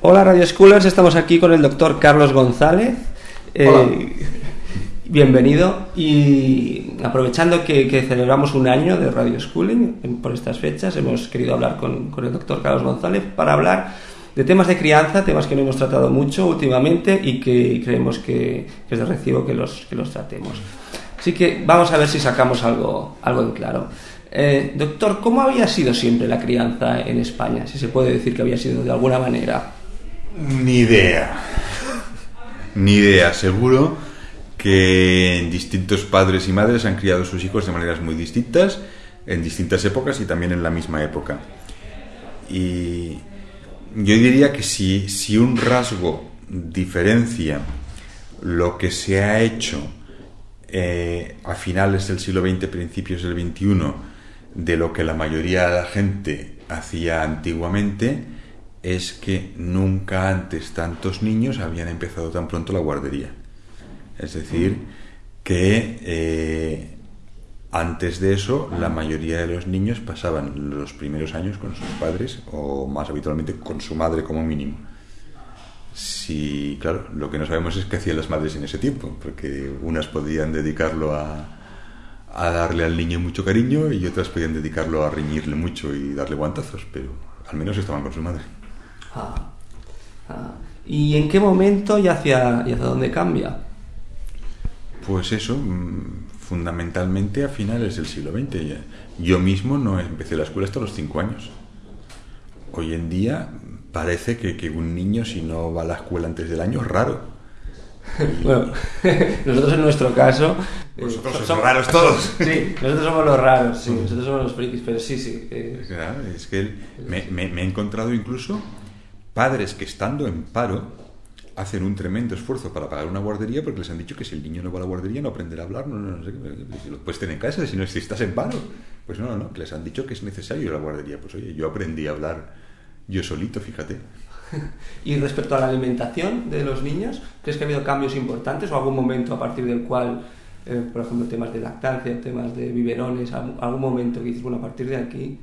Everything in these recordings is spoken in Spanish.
Hola Radio Schoolers, estamos aquí con el doctor Carlos González. Eh, bienvenido y aprovechando que, celebramos un año de Radio Schooling por estas fechas, hemos querido hablar con, el doctor Carlos González para hablar de temas de crianza, temas que no hemos tratado mucho últimamente y que creemos que, es de recibo que los, que los tratemos. Así que vamos a ver si sacamos algo, algo en claro. Eh, doctor, ¿cómo había sido siempre la crianza en España? Si se puede decir que había sido de alguna manera. Ni idea. Ni idea. Seguro que distintos padres y madres han criado a sus hijos de maneras muy distintas, en distintas épocas y también en la misma época. Y yo diría que si, si un rasgo diferencia lo que se ha hecho eh, a finales del siglo XX, principios del XXI, de lo que la mayoría de la gente hacía antiguamente es que nunca antes tantos niños habían empezado tan pronto la guardería. Es decir, que eh, antes de eso la mayoría de los niños pasaban los primeros años con sus padres o más habitualmente con su madre como mínimo. Si, claro, lo que no sabemos es qué hacían las madres en ese tiempo, porque unas podían dedicarlo a, a darle al niño mucho cariño y otras podían dedicarlo a reñirle mucho y darle guantazos, pero al menos estaban con su madre. Ah, ah. ¿Y en qué momento y hacia, y hacia dónde cambia? Pues eso, mm, fundamentalmente a finales del siglo XX. Yo mismo no empecé la escuela hasta los cinco años. Hoy en día parece que, que un niño si no va a la escuela antes del año es raro bueno, nosotros en nuestro caso... Vosotros eh, somos raros todos. Sí, nosotros somos los raros, sí, nosotros somos los frikis, pero sí, sí. Eh. es que me, me, he encontrado incluso padres que estando en paro hacen un tremendo esfuerzo para pagar una guardería porque les han dicho que si el niño no va a la guardería no aprenderá a hablar, no, no, no sé si lo puedes tener en casa, si no si estás en paro. Pues no, no, no, que les han dicho que es necesario la guardería. Pues oye, yo aprendí a hablar yo solito, fíjate. y respecto a la alimentación de los niños, ¿crees que ha habido cambios importantes o algún momento a partir del cual, eh, por ejemplo, temas de lactancia, temas de biberones, algún momento que dices, bueno, a partir de aquí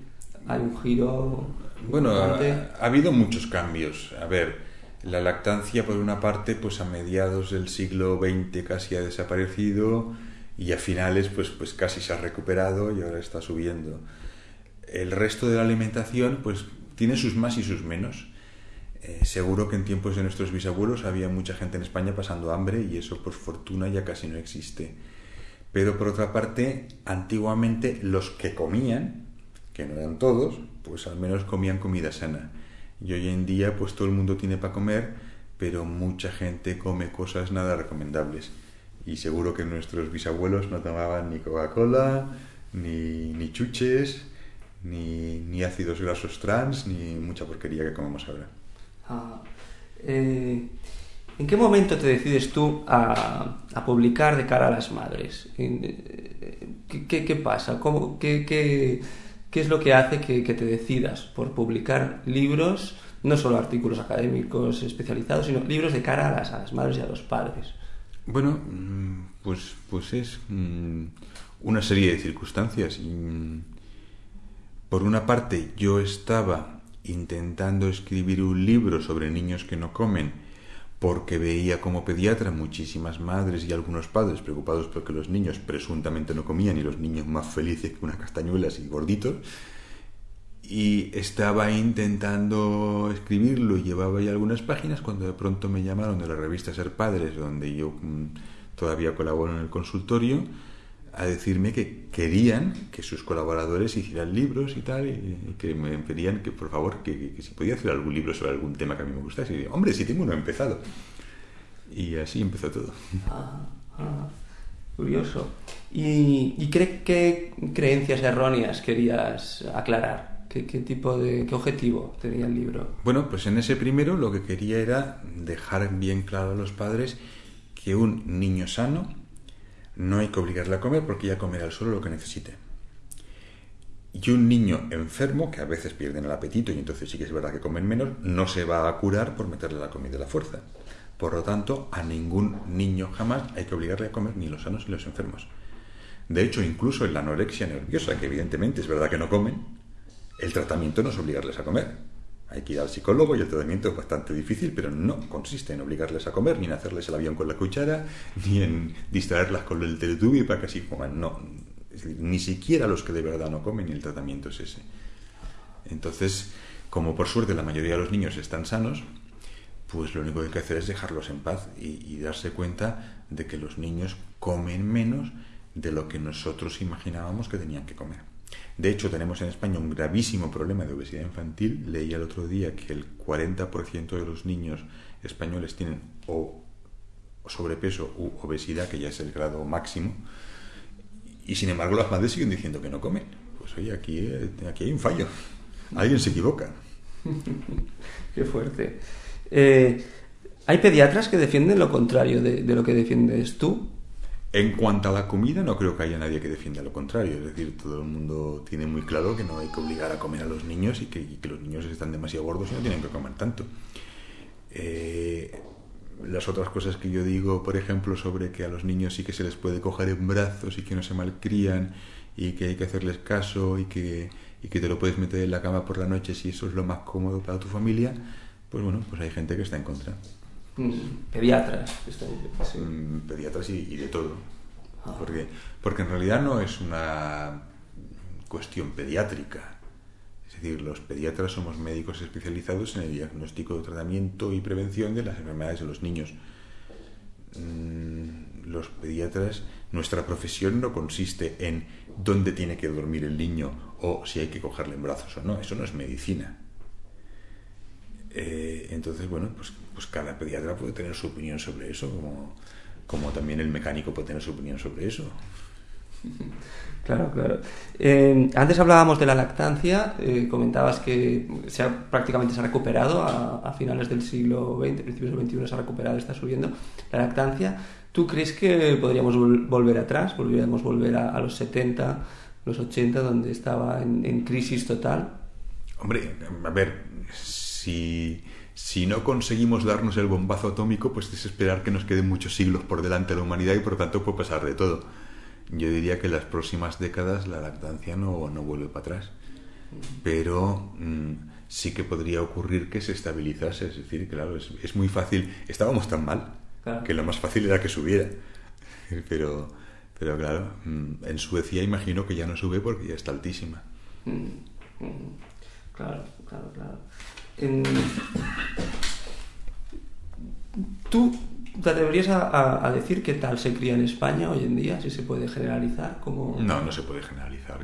hay un giro? Bueno, ha, ha, habido muchos cambios. A ver, la lactancia, por una parte, pues a mediados del siglo XX casi ha desaparecido y a finales, pues, pues casi se ha recuperado y ahora está subiendo. El resto de la alimentación, pues tiene sus más y sus menos. Eh, seguro que en tiempos de nuestros bisabuelos había mucha gente en España pasando hambre y eso por fortuna ya casi no existe. Pero por otra parte, antiguamente los que comían, que no eran todos, pues al menos comían comida sana. Y hoy en día pues todo el mundo tiene para comer, pero mucha gente come cosas nada recomendables. Y seguro que nuestros bisabuelos no tomaban ni Coca-Cola, ni, ni chuches, ni, ni ácidos grasos trans, ni mucha porquería que comemos ahora. Eh, ¿En qué momento te decides tú a, publicar de cara a las madres? Eh, ¿Qué, pasa? ¿Cómo, qué, es lo que hace que, te decidas por publicar libros, no solo artículos académicos especializados, sino libros de cara a las, a las madres y a los padres? Bueno, mm, pues, pues es mm, una serie de circunstancias. Mm, por una parte, yo estaba intentando escribir un libro sobre niños que no comen, porque veía como pediatra muchísimas madres y algunos padres preocupados porque los niños presuntamente no comían y los niños más felices que unas castañuelas y gorditos. Y estaba intentando escribirlo y llevaba ya algunas páginas cuando de pronto me llamaron de la revista Ser Padres, donde yo mm, todavía colaboro en el consultorio, a decirme que querían que sus colaboradores hicieran libros y tal, y, que me pedían que por favor, que, si podía hacer algún libro sobre algún tema que a mí me gustase. Y digo, hombre, si tengo uno empezado. Y así empezó todo. Ah, ah, curioso. ¿Y, qué, creencias erróneas querías aclarar? ¿Qué, ¿Qué, tipo de qué objetivo tenía el libro? Bueno, pues en ese primero lo que quería era dejar bien claro a los padres que un niño sano no hay que obligarle a comer porque ya comerá solo lo que necesite. Y un niño enfermo, que a veces pierden el apetito y entonces sí que es verdad que comen menos, no se va a curar por meterle la comida a la fuerza. Por lo tanto, a ningún niño jamás hay que obligarle a comer, ni los sanos ni los enfermos. De hecho, incluso en la anorexia nerviosa, que evidentemente es verdad que no comen, el tratamiento no es obligarles a comer. Hay que ir al psicólogo y el tratamiento es bastante difícil, pero no consiste en obligarles a comer, ni en hacerles el avión con la cuchara, ni en distraerlas con el teletubby para que así coman. No, ni siquiera los que de verdad no comen el tratamiento es ese. Entonces, como por suerte la mayoría de los niños están sanos, pues lo único que hay que hacer es dejarlos en paz y, darse cuenta de que los niños comen menos de lo que nosotros imaginábamos que tenían que comer. De hecho, tenemos en España un gravísimo problema de obesidad infantil. Leí el otro día que el 40% de los niños españoles tienen o sobrepeso u obesidad, que ya es el grado máximo, y sin embargo las madres siguen diciendo que no comen. Pues oye, aquí, eh, aquí hay un fallo. Alguien se equivoca. Qué fuerte. Eh, ¿Hay pediatras que defienden lo contrario de, lo que defiendes tú? En cuanto a la comida, no creo que haya nadie que defienda lo contrario. Es decir, todo el mundo tiene muy claro que no hay que obligar a comer a los niños y que, los niños están demasiado gordos y no tienen que comer tanto. Eh, las otras cosas que yo digo, por ejemplo, sobre que a los niños sí que se les puede coger en brazos y que no se malcrían y que hay que hacerles caso y que, y que te lo puedes meter en la cama por la noche si eso es lo más cómodo para tu familia, pues bueno, pues hay gente que está en contra. Pediatras. Pediatras y, de todo. Ah. Porque, porque en realidad no es una cuestión pediátrica. Es decir, los pediatras somos médicos especializados en el diagnóstico, tratamiento y prevención de las enfermedades de los niños. Mm, los pediatras, nuestra profesión no consiste en dónde tiene que dormir el niño o si hay que cogerle en brazos o no. Eso no es medicina. Eh, entonces, bueno, pues, pues cada pediatra puede tener su opinión sobre eso, como, como también el mecánico puede tener su opinión sobre eso. Claro, claro. Eh, antes hablábamos de la lactancia, eh, comentabas que se prácticamente se ha recuperado a, finales del siglo XX, principios del XXI se ha recuperado, está subiendo la lactancia. ¿Tú crees que podríamos volver atrás? ¿Podríamos volver a, los 70, los 80, donde estaba en, en crisis total? Hombre, a ver, si, si no conseguimos darnos el bombazo atómico, pues es esperar que nos queden muchos siglos por delante de la humanidad y por lo tanto puede pasar de todo. Yo diría que en las próximas décadas la lactancia no, no vuelve para atrás. Pero mm, sí que podría ocurrir que se estabilizase. Es decir, claro, es, es muy fácil. Estábamos tan mal que lo más fácil era que subiera. Pero, pero claro, mm, en Suecia imagino que ya no sube porque ya está altísima. Mm, claro, claro, ¿Tú te atreverías a, decir qué tal se cría en España hoy en día? Si se puede generalizar. como No, no se puede generalizar.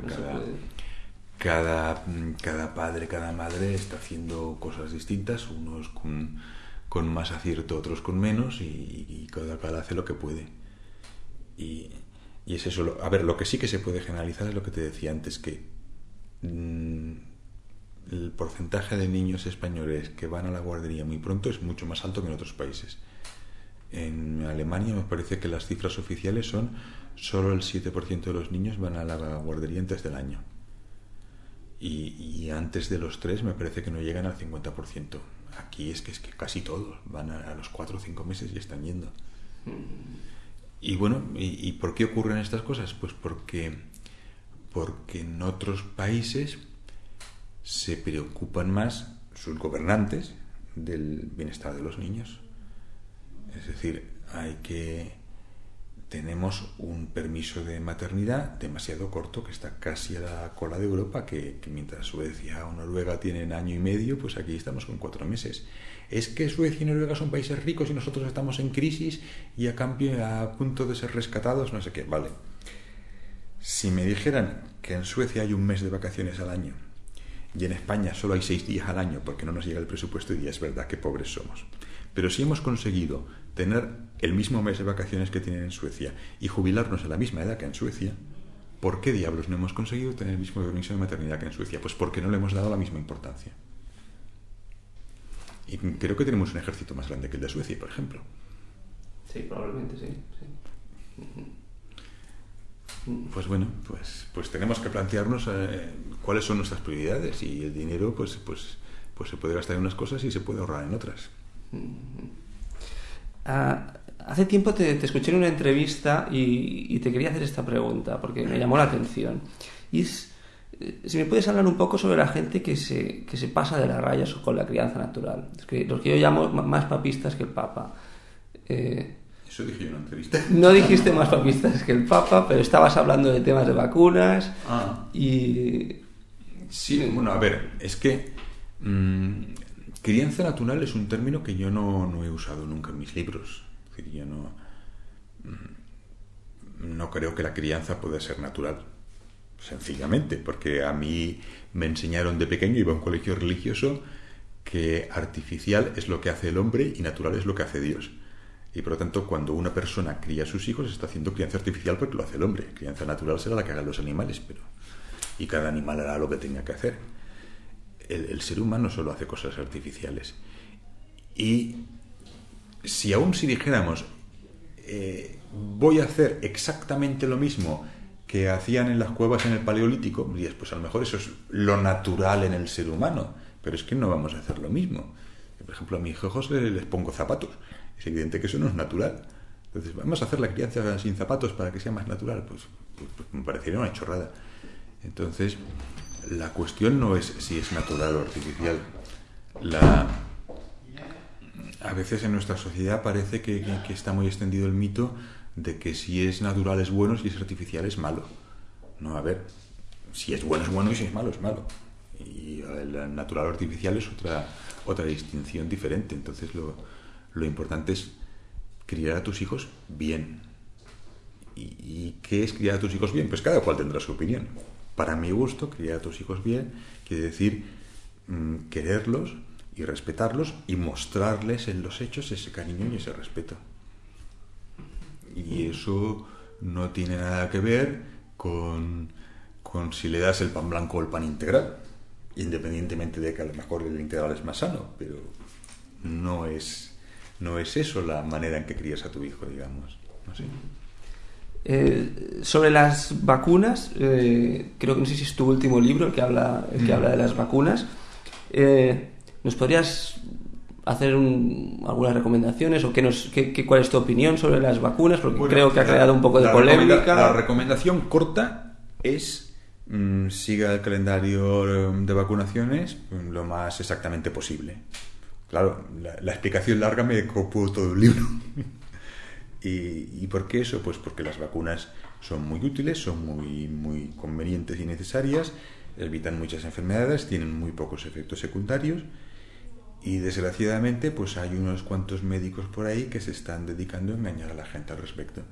cada, cada, padre, cada madre está haciendo cosas distintas, unos con, con más acierto, otros con menos, y, cada cual hace lo que puede. Y, y, es eso. A ver, lo que sí que se puede generalizar es lo que te decía antes, que mm, el porcentaje de niños españoles que van a la guardería muy pronto es mucho más alto que en otros países. En Alemania me parece que las cifras oficiales son solo el 7% de los niños van a la guardería antes del año. Y, antes de los 3 me parece que no llegan al 50%. Aquí es que, es que casi todos van a, los 4 o 5 meses y están yendo. Y bueno, ¿y, ¿y por qué ocurren estas cosas? Pues porque, porque en otros países se preocupan más sus gobernantes del bienestar de los niños. Es decir, hay que tenemos un permiso de maternidad demasiado corto que está casi a la cola de Europa, que, mientras Suecia o Noruega tienen año y medio, pues aquí estamos con cuatro meses. Es que Suecia y Noruega son países ricos y nosotros estamos en crisis y a punto de ser rescatados, no sé qué. Vale. Si me dijeran que en Suecia hay un mes de vacaciones al año y en España solo hay seis días al año porque no nos llega el presupuesto y es verdad que pobres somos. Pero si hemos conseguido tener el mismo mes de vacaciones que tienen en Suecia y jubilarnos a la misma edad que en Suecia, ¿por qué diablos no hemos conseguido tener el mismo permiso de maternidad que en Suecia? Pues porque no le hemos dado la misma importancia. Y creo que tenemos un ejército más grande que el de Suecia, por ejemplo. Sí, probablemente sí. sí. Pues bueno, pues, pues tenemos que plantearnos eh, cuáles son nuestras prioridades y el dinero pues, pues, pues se puede gastar en unas cosas y se puede ahorrar en otras. Ah, hace tiempo te, escuché en una entrevista y, te quería hacer esta pregunta porque me llamó la atención. Y es, Eh, si me puedes hablar un poco sobre la gente que se, que se pasa de las rayas con la crianza natural. Los que yo llamo más papistas que el Papa. Eh, Eso dije yo en una entrevista. No dijiste más papistas que el Papa, pero estabas hablando de temas de vacunas ah. y... Sí, bueno, a ver, es que mm, crianza natural es un término que yo no, no, he usado nunca en mis libros. Es decir, yo no, mm, no creo que la crianza pueda ser natural sencillamente, porque a mí me enseñaron de pequeño, iba a un colegio religioso, que artificial es lo que hace el hombre y natural es lo que hace Dios. Y por lo tanto, cuando una persona cría a sus hijos, está haciendo crianza artificial porque lo hace el hombre. Crianza natural será la que hagan los animales, pero. Y cada animal hará lo que tenga que hacer. El, ser humano solo hace cosas artificiales. Y si aún si dijéramos, eh, voy a hacer exactamente lo mismo que hacían en las cuevas en el Paleolítico, pues a lo mejor eso es lo natural en el ser humano, pero es que no vamos a hacer lo mismo. Por ejemplo, a mis hijos les pongo zapatos. Es evidente que eso no es natural. Entonces, vamos a hacer la crianza sin zapatos para que sea más natural. Pues, pues, pues, me parecería una chorrada. Entonces, la cuestión no es si es natural o artificial. La... A veces en nuestra sociedad parece que está muy extendido el mito de que si es natural es bueno, si es artificial es malo. No, a ver, si es bueno es bueno y si es malo es malo. Y el natural o artificial es otra, otra distinción diferente. Entonces lo, lo importante es criar a tus hijos bien. ¿Y, qué es criar a tus hijos bien? Pues cada cual tendrá su opinión. Para mi gusto, criar a tus hijos bien quiere decir mm, quererlos y respetarlos y mostrarles en los hechos ese cariño y ese respeto. Y eso no tiene nada que ver con, si le das el pan blanco o el pan integral, independientemente de que a lo mejor el integral es más sano, pero no es, no es eso la manera en que crías a tu hijo, digamos. Eh, sobre las vacunas, eh, creo que no sé si es tu último libro el que habla, el que mm. habla de las vacunas. Eh, ¿Nos podrías hacer algunas recomendaciones o qué nos, qué, cuál es tu opinión sobre las vacunas, porque creo que ha creado un poco de polémica. La recomendación corta es mm, siga el calendario mm, de vacunaciones lo más exactamente posible. Claro, la, explicación larga me copó todo el libro. ¿Y, ¿Y, por qué eso? Pues porque las vacunas son muy útiles, son muy, muy convenientes y necesarias, evitan muchas enfermedades, tienen muy pocos efectos secundarios y desgraciadamente, pues hay unos cuantos médicos por ahí que se están dedicando a engañar a la gente al respecto.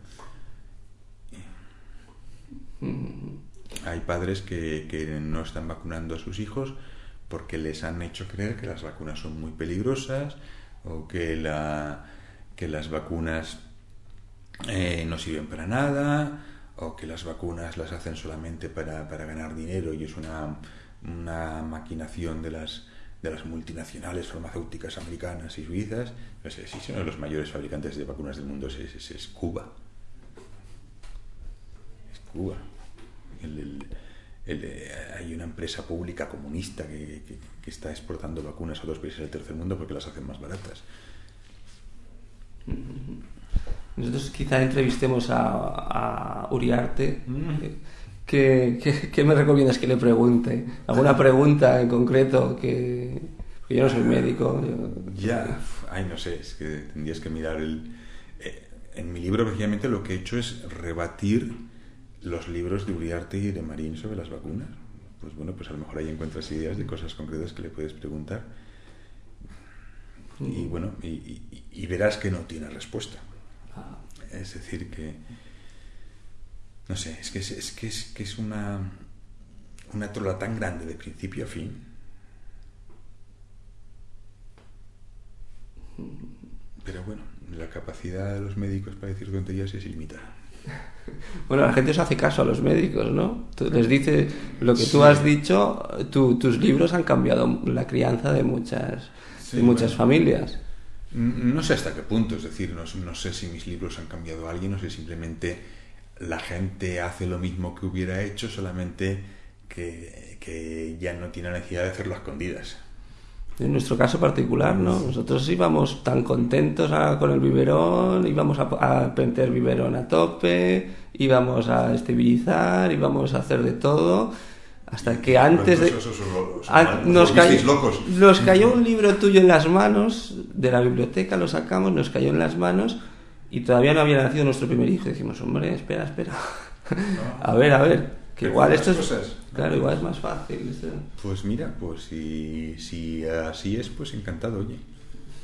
Hay padres que, que, no están vacunando a sus hijos porque les han hecho creer que las vacunas son muy peligrosas o que, la, que las vacunas eh, no sirven para nada o que las vacunas las hacen solamente para, para ganar dinero y es una, una maquinación de las de las multinacionales farmacéuticas americanas y suizas, no sé si uno de los mayores fabricantes de vacunas del mundo es, es, Cuba. Es Cuba. Eh, hay una empresa pública comunista que, que, está exportando vacunas a otros países del tercer mundo porque las hacen más baratas. Nosotros quizá entrevistemos a, a Uriarte. Mm. ¿Qué, me recomiendas que le pregunte? ¿Alguna pregunta en concreto? que yo no soy médico. Ya, ay, no sé, es que tendrías que mirar el... Eh, en mi libro, precisamente, lo que he hecho es rebatir los libros de Uriarte y de Marín sobre las vacunas. Pues bueno, pues a lo mejor ahí encuentras ideas de cosas concretas que le puedes preguntar. Y mm. bueno, y verás que no tiene respuesta. Ah. Es decir, que no sé, es que es, que es, que es una, una trola tan grande de principio a fin. Pero bueno, la capacidad de los médicos para decir tonterías es ilimitada. Bueno, la gente se hace caso a los médicos, ¿no? les dice lo que tú has dicho, tus libros han cambiado la crianza de muchas, de muchas familias. No sé hasta qué punto, es decir, no, no, sé si mis libros han cambiado a alguien o si simplemente la gente hace lo mismo que hubiera hecho, solamente que, ya no tiene necesidad de hacerlo a escondidas. En nuestro caso particular, ¿no? Nosotros íbamos tan contentos con el biberón, íbamos a, a prender biberón a tope, íbamos a esterilizar, íbamos a hacer de todo, Hasta que antes de... Esos Ah, nos, cayó, locos. nos cayó un libro tuyo en las manos, de la biblioteca lo sacamos, nos cayó en las manos y todavía no había nacido nuestro primer hijo. Decimos, hombre, espera, espera. a ver, a ver, que igual esto es... cosas. Claro, igual es más fácil. esto- Pues mira, pues si, si así es, pues encantado, oye.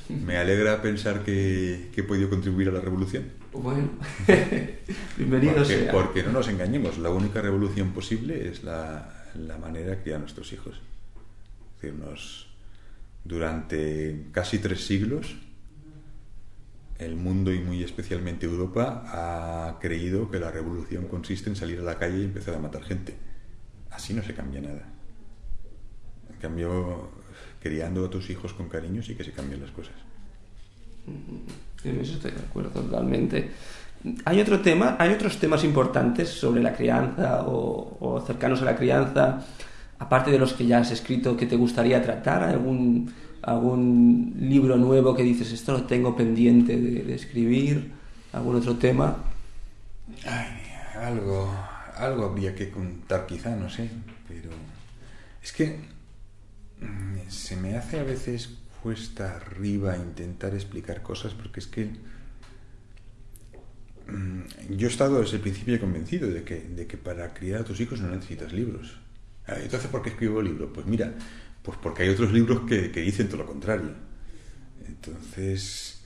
Me alegra pensar que, que he podido contribuir a la revolución. Bueno, bienvenido Porque, sea. porque no nos engañemos, la única revolución posible es la, la manera de criar a nuestros hijos. Es decir, nos- durante casi tres siglos, el mundo y muy especialmente Europa ha creído que la revolución consiste en salir a la calle y empezar a matar gente. Así no se cambia nada. En cambio, criando a tus hijos con cariño sí que se cambian las cosas. En eso estoy de acuerdo totalmente. Hay otro tema, hay otros temas importantes sobre la crianza o, o cercanos a la crianza, aparte de los que ya has escrito, que te gustaría tratar, algún algún libro nuevo que dices esto lo tengo pendiente de, escribir, algún otro tema. Ay, algo, algo habría que contar quizá, no sé, pero es que mm, se me hace a veces cuesta arriba intentar explicar cosas porque es que mm, yo he estado desde el principio convencido de que, de que para criar a tus hijos no necesitas libros. Ah, Entonces, ¿por qué escribo libros? Pues mira, pues porque hay otros libros que, dicen todo lo contrario. Entonces,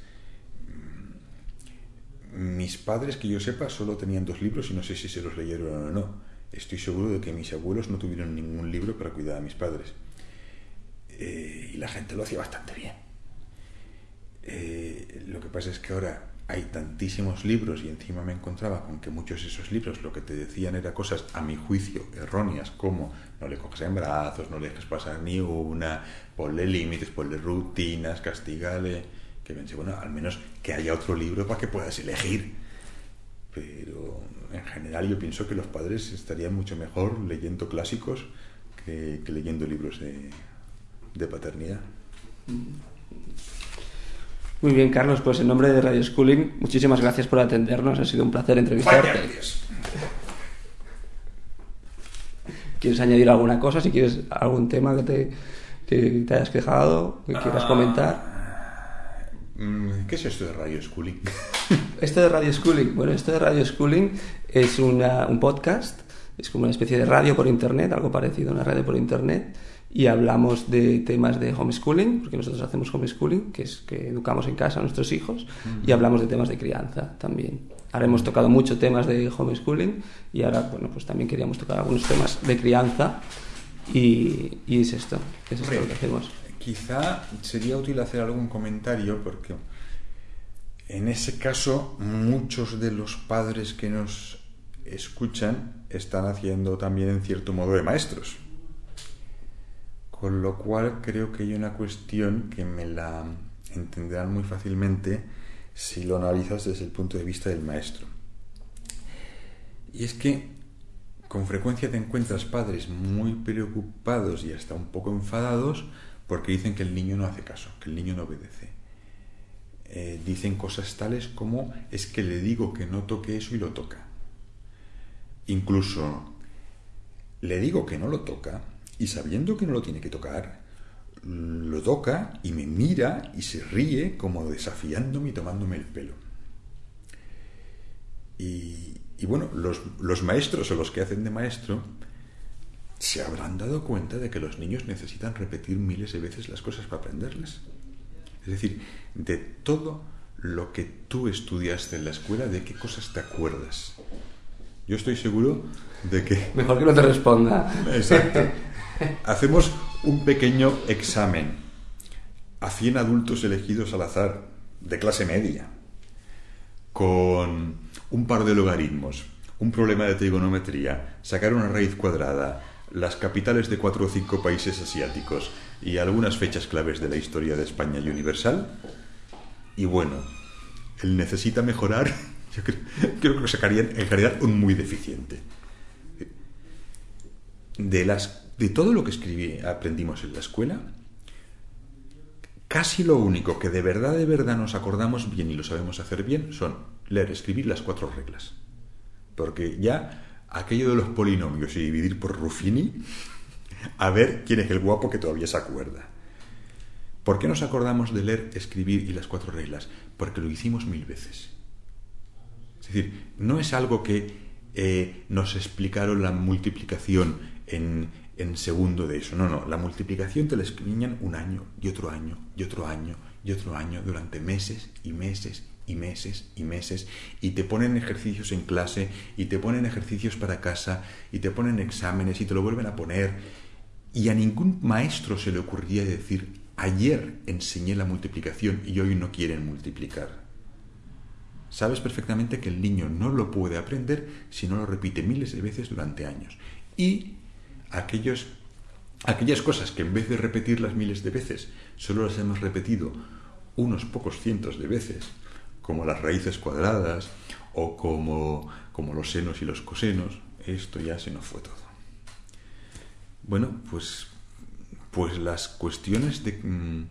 mis padres, que yo sepa, solo tenían dos libros y no sé si se los leyeron o no. Estoy seguro de que mis abuelos no tuvieron ningún libro para cuidar a mis padres. Eh, y la gente lo hacía bastante bien. Eh, lo que pasa es que ahora hay tantísimos libros y encima me encontraba con que muchos de esos libros lo que te decían era cosas, a mi juicio, erróneas, como no le coges en brazos, no le dejes pasar ni una, ponle límites, ponle rutinas, castigale que pensé, bueno, al menos que haya otro libro para que puedas elegir. Pero en general yo pienso que los padres estarían mucho mejor leyendo clásicos que, leyendo libros de, de paternidad. Muy bien, Carlos, pues en nombre de Radio Schooling, muchísimas gracias por atendernos, ha sido un placer entrevistarte. ¿Quieres añadir alguna cosa? Si quieres algún tema que te, que te hayas quejado, que quieras comentar. Mm, ¿Qué es esto de Radio Schooling? Esto de Radio Schooling, bueno, esto de Radio Schooling es una- un podcast, es como una especie de radio por internet, algo parecido a una radio por internet, y hablamos de temas de homeschooling, porque nosotros hacemos homeschooling, que es que educamos en casa a nuestros hijos, y hablamos de temas de crianza también. Ahora hemos tocado mucho temas de homeschooling y ahora, bueno, pues también queríamos tocar algunos temas de crianza y, y es esto, es esto lo que hacemos. Quizá sería útil hacer algún comentario porque en ese caso muchos de los padres que nos escuchan están haciendo también en cierto modo de maestros. Con lo cual creo que hay una cuestión que me la entenderán muy fácilmente si lo analizas desde el punto de vista del maestro. Y es que con frecuencia te encuentras padres muy preocupados y hasta un poco enfadados porque dicen que el niño no hace caso, que el niño no obedece. Eh, dicen cosas tales como es que le digo que no toque eso y lo toca. Incluso le digo que no lo toca y sabiendo que no lo tiene que tocar, lo toca y me mira y se ríe como desafiándome y tomándome el pelo. Y, y bueno, los, los maestros o los que hacen de maestro se habrán dado cuenta de que los niños necesitan repetir miles de veces las cosas para aprenderlas. Es decir, de todo lo que tú estudiaste en la escuela, de qué cosas te acuerdas. Yo estoy seguro de que... Mejor que no te responda. Exacto. Hacemos un pequeño examen a 100 adultos elegidos al azar de clase media, con un par de logaritmos, un problema de trigonometría, sacar una raíz cuadrada, las capitales de cuatro o cinco países asiáticos y algunas fechas claves de la historia de España y Universal. Y bueno, él necesita mejorar. Yo creo, creo que sacarían en realidad un muy deficiente. De, las, de todo lo que escribí, aprendimos en la escuela, casi lo único que de verdad, de verdad nos acordamos bien y lo sabemos hacer bien son leer, escribir las cuatro reglas. Porque ya aquello de los polinomios y dividir por Ruffini, a ver quién es el guapo que todavía se acuerda. ¿Por qué nos acordamos de leer, escribir y las cuatro reglas? Porque lo hicimos mil veces. Es decir, no es algo que eh, nos explicaron la multiplicación en, en segundo de eso. No, no, la multiplicación te la escribían un año y otro año y otro año y otro año durante meses y meses y meses y meses y te ponen ejercicios en clase y te ponen ejercicios para casa y te ponen exámenes y te lo vuelven a poner y a ningún maestro se le ocurría decir ayer enseñé la multiplicación y hoy no quieren multiplicar. Sabes perfectamente que el niño no lo puede aprender si no lo repite miles de veces durante años. Y aquellas cosas que en vez de repetirlas miles de veces, solo las hemos repetido unos pocos cientos de veces, como las raíces cuadradas o como, como los senos y los cosenos, esto ya se nos fue todo. Bueno, pues, pues las cuestiones de, mm,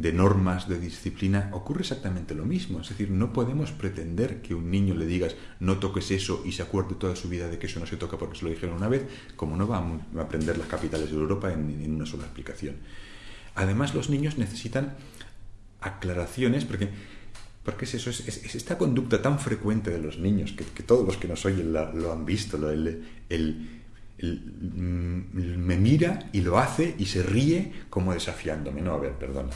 de normas, de disciplina, ocurre exactamente lo mismo. Es decir, no podemos pretender que un niño le digas no toques eso y se acuerde toda su vida de que eso no se toca porque se lo dijeron una vez, como no va a aprender las capitales de Europa en, una sola explicación. Además, los niños necesitan aclaraciones, porque, porque es eso, es, esta conducta tan frecuente de los niños, que, todos los que nos oyen lo han visto, el, mm, me mira y lo hace y se ríe como desafiándome. No, a ver, perdona.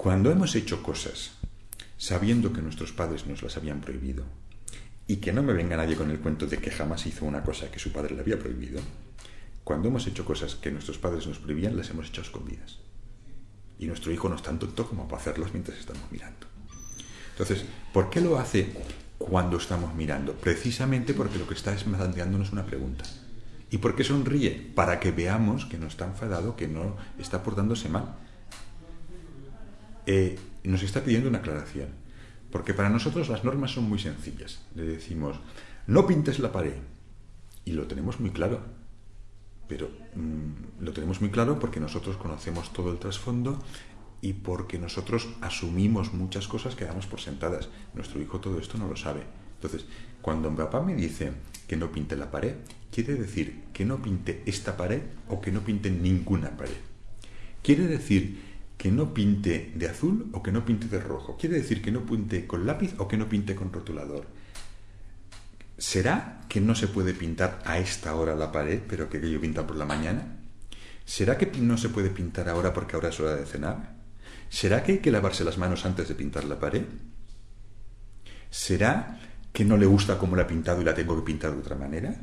Cuando hemos hecho cosas sabiendo que nuestros padres nos las habían prohibido, y que no me venga nadie con el cuento de que jamás hizo una cosa que su padre le había prohibido, cuando hemos hecho cosas que nuestros padres nos prohibían, las hemos hecho a escondidas y nuestro hijo no es tan tonto como para hacerlos mientras estamos mirando. Entonces, ¿por qué lo hace cuando estamos mirando? Precisamente porque lo que está es planteándonos una pregunta. ¿Y por qué sonríe? Para que veamos que no está enfadado, que no está portándose mal. Eh, nos está pidiendo una aclaración. Porque para nosotros las normas son muy sencillas. Le decimos, no pintes la pared. Y lo tenemos muy claro pero mm, lo tenemos muy claro porque nosotros conocemos todo el trasfondo y porque nosotros asumimos muchas cosas que damos por sentadas. Nuestro hijo todo esto no lo sabe. Entonces, cuando mi papá me dice que no pinte la pared, quiere decir que no pinte esta pared o que no pinte ninguna pared. Quiere decir que no pinte de azul o que no pinte de rojo. Quiere decir que no pinte con lápiz o que no pinte con rotulador. ¿Será que no se puede pintar a esta hora la pared, pero que yo pinta por la mañana? ¿Será que no se puede pintar ahora porque ahora es hora de cenar? ¿Será que hay que lavarse las manos antes de pintar la pared? ¿Será que no le gusta cómo la he pintado y la tengo que pintar de otra manera?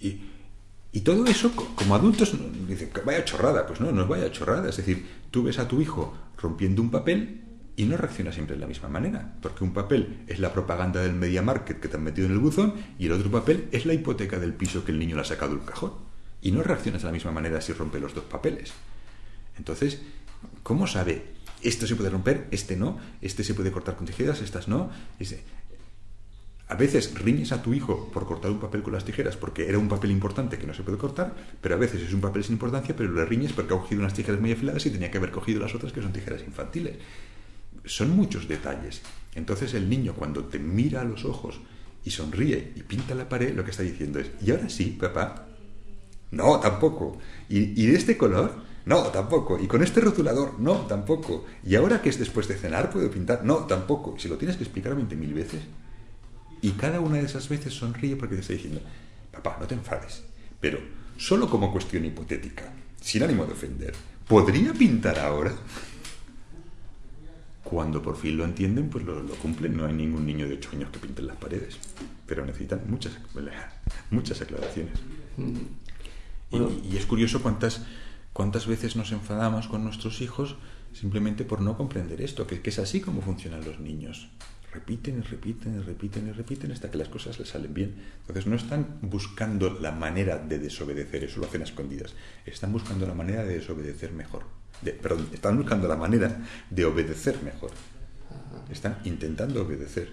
Y, todo eso, como adultos, dicen, vaya chorrada. Pues no, no vaya chorrada. Es decir, tú ves a tu hijo rompiendo un papel y no reacciona siempre de la misma manera, porque un papel es la propaganda del media market que te han metido en el buzón y el otro papel es la hipoteca del piso que el niño le ha sacado del cajón. Y no reaccionas de la misma manera si rompe los dos papeles. Entonces, ¿cómo sabe? Esto se puede romper, este no, este se puede cortar con tijeras, estas no. A veces riñes a tu hijo por cortar un papel con las tijeras porque era un papel importante que no se puede cortar, pero a veces es un papel sin importancia, pero le riñes porque ha cogido unas tijeras muy afiladas y tenía que haber cogido las otras que son tijeras infantiles son muchos detalles. Entonces el niño cuando te mira a los ojos y sonríe y pinta la pared, lo que está diciendo es, ¿y ahora sí, papá? No, tampoco. ¿Y, de este color? No, tampoco. ¿Y con este rotulador? No, tampoco. ¿Y ahora que es después de cenar puedo pintar? No, tampoco. Si lo tienes que explicar 20.000 veces. Y cada una de esas veces sonríe porque te está diciendo, papá, no te enfades. Pero solo como cuestión hipotética, sin ánimo de ofender, ¿podría pintar ahora? Cuando por fin lo entienden, pues lo, cumplen. No hay ningún niño de 8 años que pinte las paredes. Pero necesitan muchas, muchas aclaraciones. Y, es curioso cuántas, cuántas veces nos enfadamos con nuestros hijos simplemente por no comprender esto, que, que es así como funcionan los niños repiten y repiten y repiten y repiten hasta que las cosas les salen bien. Entonces no están buscando la manera de desobedecer, eso lo hacen a escondidas. Están buscando la manera de desobedecer mejor perdón, están buscando la manera de obedecer mejor. Están intentando obedecer.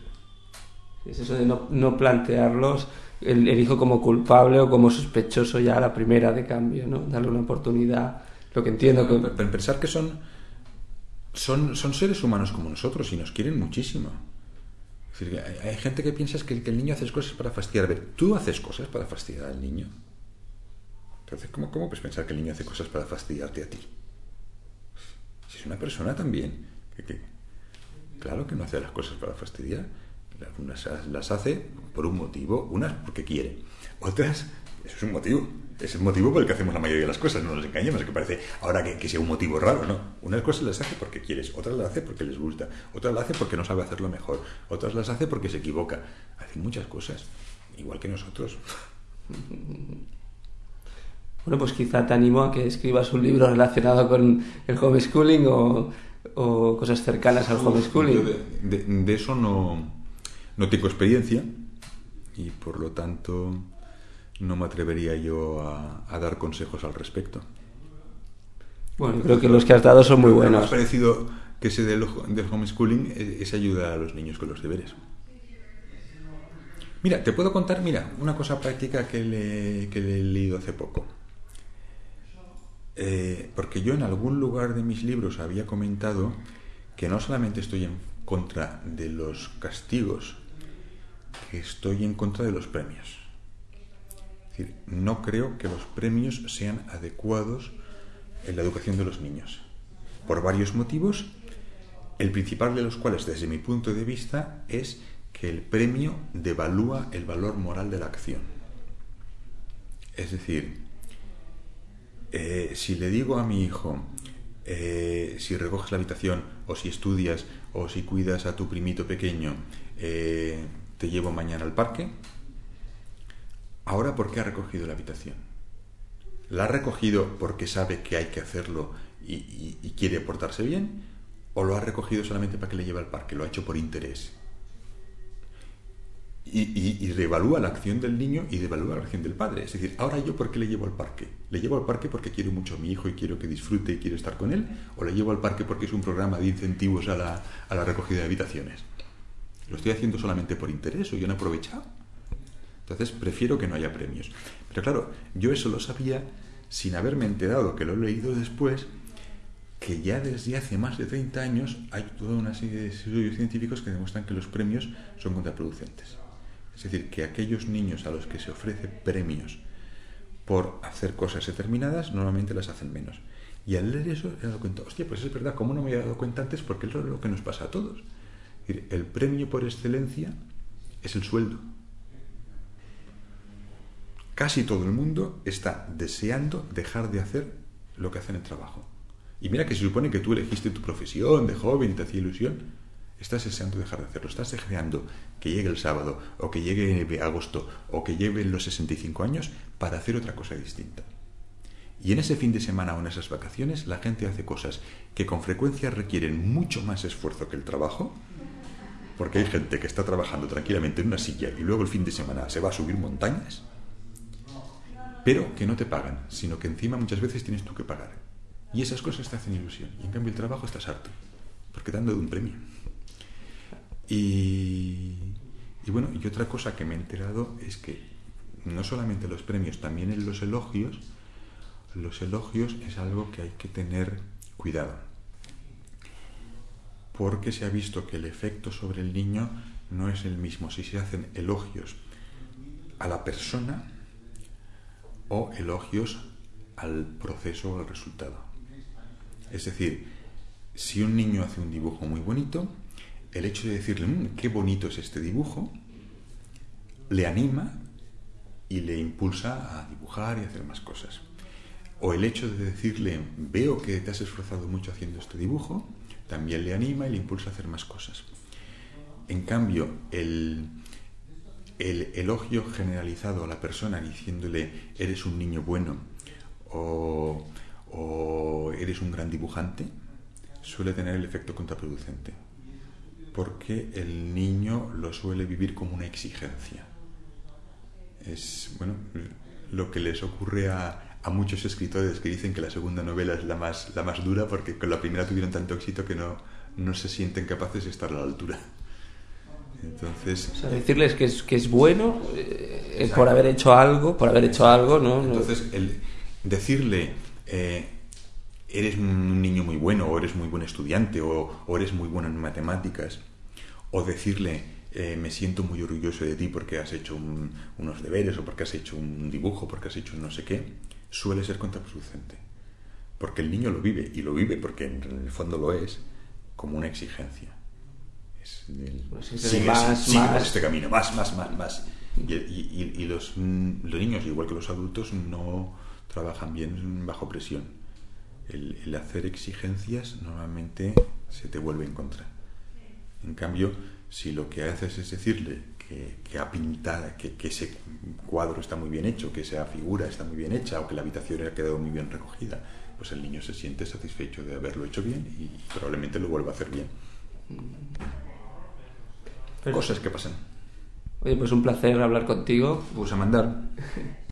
Es eso de no, plantearlos el, hijo como culpable o como sospechoso ya a la primera de cambio, ¿no? Darle una oportunidad. Lo que entiendo que... Pensar que son, son, son seres humanos como nosotros y nos quieren muchísimo. Decir, hay, gente que piensa que, el niño hace cosas para fastidiar. A ver, ¿tú haces cosas para fastidiar al niño? Entonces, ¿cómo, ¿cómo puedes pensar que el niño hace cosas para fastidiarte a ti? Si es una persona también. Que, que, claro que no hace las cosas para fastidiar. Unas las hace por un motivo, unas porque quiere. Otras, eso es un motivo. Es el motivo por el que hacemos la mayoría de las cosas, no nos engañemos, que parece ahora que, que, sea un motivo raro, no. Unas cosas las hace porque quieres, otras las hace porque les gusta, otras las hace porque no sabe hacerlo mejor, otras las hace porque se equivoca. Hace muchas cosas, igual que nosotros. Bueno, pues quizá te animo a que escribas un libro relacionado con el homeschooling o, o cosas cercanas al homeschooling. De, de, de, eso no, no tengo experiencia y por lo tanto no me atrevería yo a, a dar consejos al respecto. Bueno, creo que los que has dado son muy buenos. Me ha parecido que ese del, del homeschooling es ayuda a los niños con los deberes. Mira, te puedo contar, mira, una cosa práctica que le, que le he leído hace poco. Eh, porque yo en algún lugar de mis libros había comentado que no solamente estoy en contra de los castigos, que estoy en contra de los premios. Es decir, no creo que los premios sean adecuados en la educación de los niños. Por varios motivos, el principal de los cuales, desde mi punto de vista, es que el premio devalúa el valor moral de la acción. Es decir, eh, si le digo a mi hijo, eh, si recoges la habitación, o si estudias, o si cuidas a tu primito pequeño, eh, te llevo mañana al parque, ahora ¿por qué ha recogido la habitación? ¿La ha recogido porque sabe que hay que hacerlo y, quiere portarse bien? ¿O lo ha recogido solamente para que le lleve al parque? Lo ha hecho por interés. Y, y, la acción del niño y devalúa la acción del padre. Es decir, ahora yo, ¿por qué le llevo al parque? ¿Le llevo al parque porque quiero mucho a mi hijo y quiero que disfrute y quiero estar con él? ¿O le llevo al parque porque es un programa de incentivos a la, a la recogida de habitaciones? ¿Lo estoy haciendo solamente por interés o yo no he aprovechado? Entonces, prefiero que no haya premios. Pero claro, yo eso lo sabía sin haberme enterado, que lo he leído después, que ya desde hace más de 30 años hay toda una serie de estudios científicos que demuestran que los premios son contraproducentes. Es decir, que aquellos niños a los que se ofrece premios por hacer cosas determinadas, normalmente las hacen menos. Y al leer eso, he dado cuenta, hostia, pues es verdad, ¿cómo no me había dado cuenta antes? Porque es lo que nos pasa a todos. El premio por excelencia es el sueldo. Casi todo el mundo está deseando dejar de hacer lo que hace en el trabajo. Y mira que se supone que tú elegiste tu profesión de joven te hacía ilusión estás deseando dejar de hacerlo, estás deseando que llegue el sábado o que llegue agosto o que llegue los 65 años para hacer otra cosa distinta. Y en ese fin de semana o en esas vacaciones la gente hace cosas que con frecuencia requieren mucho más esfuerzo que el trabajo, porque hay gente que está trabajando tranquilamente en una silla y luego el fin de semana se va a subir montañas, pero que no te pagan, sino que encima muchas veces tienes tú que pagar. Y esas cosas te hacen ilusión. Y en cambio el trabajo estás harto, porque te han dado un premio. Y, bueno, y otra cosa que me he enterado es que no solamente los premios, también en los elogios, los elogios es algo que hay que tener cuidado. Porque se ha visto que el efecto sobre el niño no es el mismo si se hacen elogios a la persona o elogios al proceso o al resultado. Es decir, si un niño hace un dibujo muy bonito, el hecho de decirle, mmm, qué bonito es este dibujo, le anima y le impulsa a dibujar y hacer más cosas. O el hecho de decirle, veo que te has esforzado mucho haciendo este dibujo, también le anima y le impulsa a hacer más cosas. En cambio, el, el elogio generalizado a la persona diciéndole, eres un niño bueno o, o eres un gran dibujante, suele tener el efecto contraproducente porque el niño lo suele vivir como una exigencia. Es, bueno, lo que les ocurre a, a, muchos escritores que dicen que la segunda novela es la más, la más dura porque con la primera tuvieron tanto éxito que no, no se sienten capaces de estar a la altura. Entonces, o sea, decirles que es, que es bueno eh, por haber hecho algo, por haber hecho algo, ¿no? Entonces, el decirle, eh, eres un niño muy bueno, o eres muy buen estudiante, o, o eres muy bueno en matemáticas, o decirle, eh, me siento muy orgulloso de ti porque has hecho unos deberes o porque has hecho un dibujo, porque has hecho un no sé qué, suele ser contraproducente. Porque el niño lo vive, y lo vive porque en el fondo lo es, como una exigencia. Es sigue, más, más. este camino, más, más, más, más. Y, los, los, niños, igual que los adultos, no trabajan bien bajo presión. El, el hacer exigencias normalmente se te vuelve en contra. En cambio, si lo que haces es decirle que, ha pintado, que, ese cuadro está muy bien hecho, que esa figura está muy bien hecha o que la habitación ha quedado muy bien recogida, pues el niño se siente satisfecho de haberlo hecho bien y probablemente lo vuelva a hacer bien. Cosas que pasan. Oye, pues un placer hablar contigo. Pues a mandar.